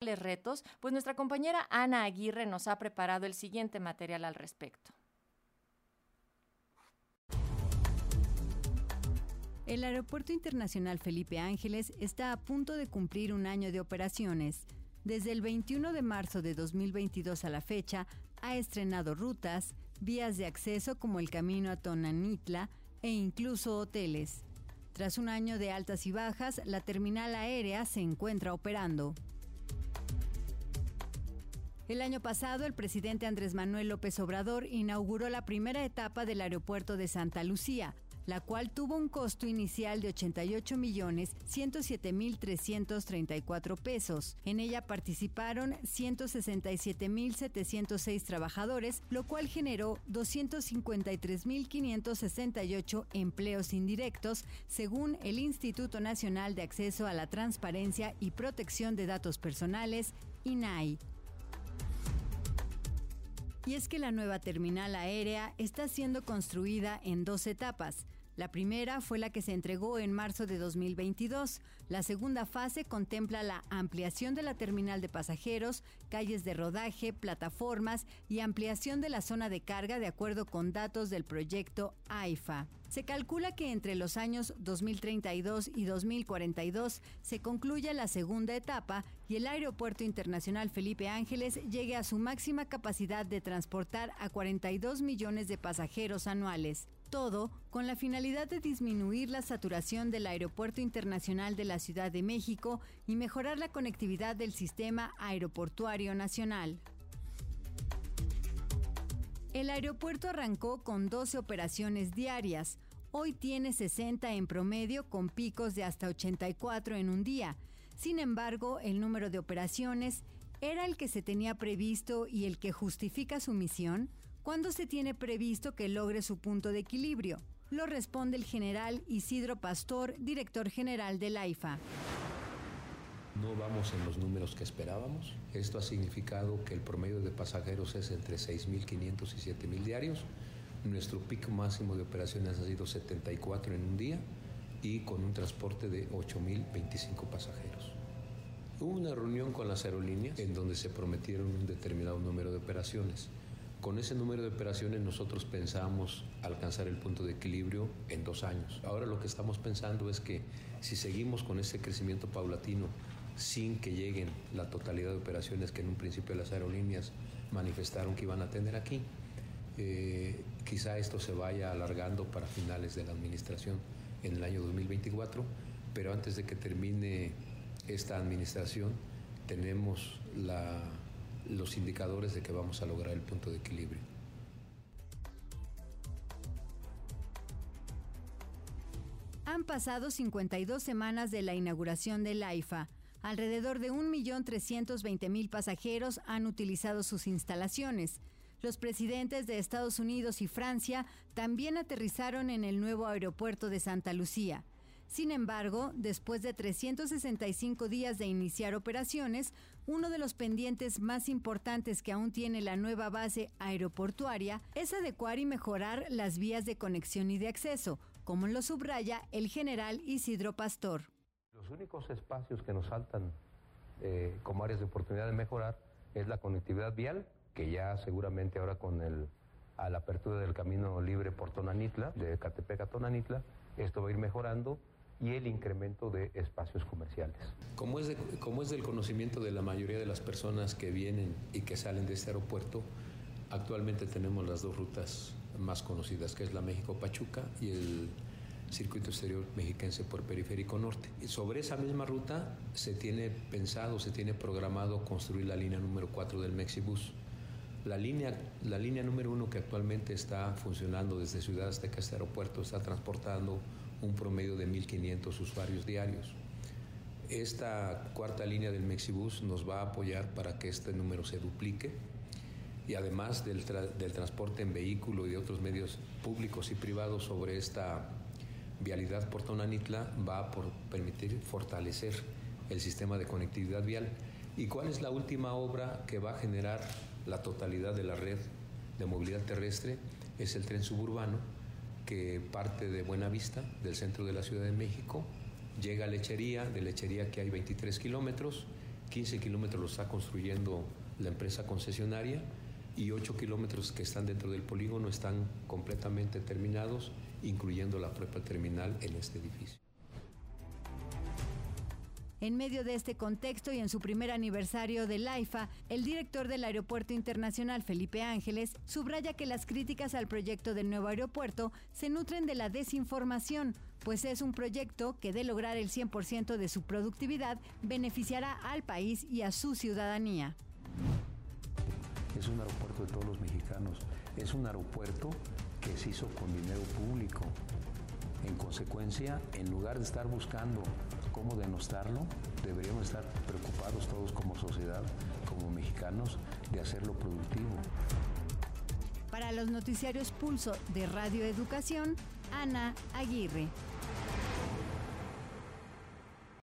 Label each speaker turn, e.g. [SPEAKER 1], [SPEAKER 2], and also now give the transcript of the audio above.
[SPEAKER 1] retos, pues nuestra compañera Ana Aguirre nos ha preparado el siguiente material al respecto.
[SPEAKER 2] El Aeropuerto Internacional Felipe Ángeles está a punto de cumplir un año de operaciones. Desde el 21 de marzo de 2022 a la fecha, ha estrenado rutas, vías de acceso como el camino a Tonanitla e incluso hoteles. Tras un año de altas y bajas, la terminal aérea se encuentra operando. El año pasado, el presidente Andrés Manuel López Obrador inauguró la primera etapa del aeropuerto de Santa Lucía, la cual tuvo un costo inicial de 88 millones 107 mil 334 pesos. En ella participaron 167 mil 706 trabajadores, lo cual generó 253 mil 568 empleos indirectos, según el Instituto Nacional de Acceso a la Transparencia y Protección de Datos Personales, INAI. Y es que la nueva terminal aérea está siendo construida en dos etapas. La primera fue la que se entregó en marzo de 2022. La segunda fase contempla la ampliación de la terminal de pasajeros, calles de rodaje, plataformas y ampliación de la zona de carga de acuerdo con datos del proyecto AIFA. Se calcula que entre los años 2032 y 2042 se concluya la segunda etapa y el Aeropuerto Internacional Felipe Ángeles llegue a su máxima capacidad de transportar a 42 millones de pasajeros anuales. Todo con la finalidad de disminuir la saturación del Aeropuerto Internacional de la Ciudad de México y mejorar la conectividad del sistema aeroportuario nacional. El aeropuerto arrancó con 12 operaciones diarias. Hoy tiene 60 en promedio con picos de hasta 84 en un día. Sin embargo, el número de operaciones era el que se tenía previsto y el que justifica su misión. ¿Cuándo se tiene previsto que logre su punto de equilibrio? Lo responde el general Isidro Pastor, director general del AIFA.
[SPEAKER 3] No vamos en los números que esperábamos. Esto ha significado que el promedio de pasajeros es entre 6.500 y 7.000 diarios. Nuestro pico máximo de operaciones ha sido 74 en un día y con un transporte de 8.025 pasajeros. Hubo una reunión con las aerolíneas en donde se prometieron un determinado número de operaciones. Con ese número de operaciones nosotros pensamos alcanzar el punto de equilibrio en dos años. Ahora lo que estamos pensando es que si seguimos con ese crecimiento paulatino sin que lleguen la totalidad de operaciones que en un principio las aerolíneas manifestaron que iban a tener aquí, eh, quizá esto se vaya alargando para finales de la administración en el año 2024, pero antes de que termine esta administración tenemos los indicadores de que vamos a lograr el punto de equilibrio.
[SPEAKER 2] Han pasado 52 semanas de la inauguración del AIFA. Alrededor de 1.320.000 pasajeros han utilizado sus instalaciones. Los presidentes de Estados Unidos y Francia también aterrizaron en el nuevo aeropuerto de Santa Lucía. Sin embargo, después de 365 días de iniciar operaciones, uno de los pendientes más importantes que aún tiene la nueva base aeroportuaria es adecuar y mejorar las vías de conexión y de acceso, como lo subraya el general Isidro Pastor.
[SPEAKER 3] Los únicos espacios que nos faltan eh, como áreas de oportunidad de mejorar es la conectividad vial, que ya seguramente ahora con el, a la apertura del camino libre por Tonanitla, de Catepec a Tonanitla, esto va a ir mejorando y el incremento de espacios comerciales. Como es, como es del conocimiento de la mayoría de las personas que vienen y que salen de este aeropuerto, actualmente tenemos las dos rutas más conocidas, que es la México-Pachuca y el circuito exterior mexiquense por Periférico Norte. Y sobre esa misma ruta se tiene pensado, se tiene programado construir la línea número 4 del Mexibus. La línea, la línea número 1 que actualmente está funcionando desde Ciudad hasta este aeropuerto está transportando un promedio de 1.500 usuarios diarios. Esta cuarta línea del Mexibus nos va a apoyar para que este número se duplique y además del, transporte en vehículo y de otros medios públicos y privados sobre esta vialidad por Tonanitla va a permitir fortalecer el sistema de conectividad vial. ¿Y cuál es la última obra que va a generar la totalidad de la red de movilidad terrestre? Es el tren suburbano que parte de Buenavista, del centro de la Ciudad de México, llega a Lechería, de Lechería que hay 23 kilómetros, 15 kilómetros los está construyendo la empresa concesionaria y 8 kilómetros que están dentro del polígono están completamente terminados, incluyendo la propia terminal en este edificio.
[SPEAKER 2] En medio de este contexto y en su primer aniversario del AIFA, el director del Aeropuerto Internacional, Felipe Ángeles, subraya que las críticas al proyecto del nuevo aeropuerto se nutren de la desinformación, pues es un proyecto que de lograr el 100% de su productividad beneficiará al país y a su ciudadanía.
[SPEAKER 4] Es un aeropuerto de todos los mexicanos, es un aeropuerto que se hizo con dinero público. En consecuencia, en lugar de estar buscando cómo denostarlo, deberíamos estar preocupados todos como sociedad, como mexicanos, de hacerlo productivo.
[SPEAKER 2] Para los noticiarios Pulso de Radio Educación, Ana Aguirre.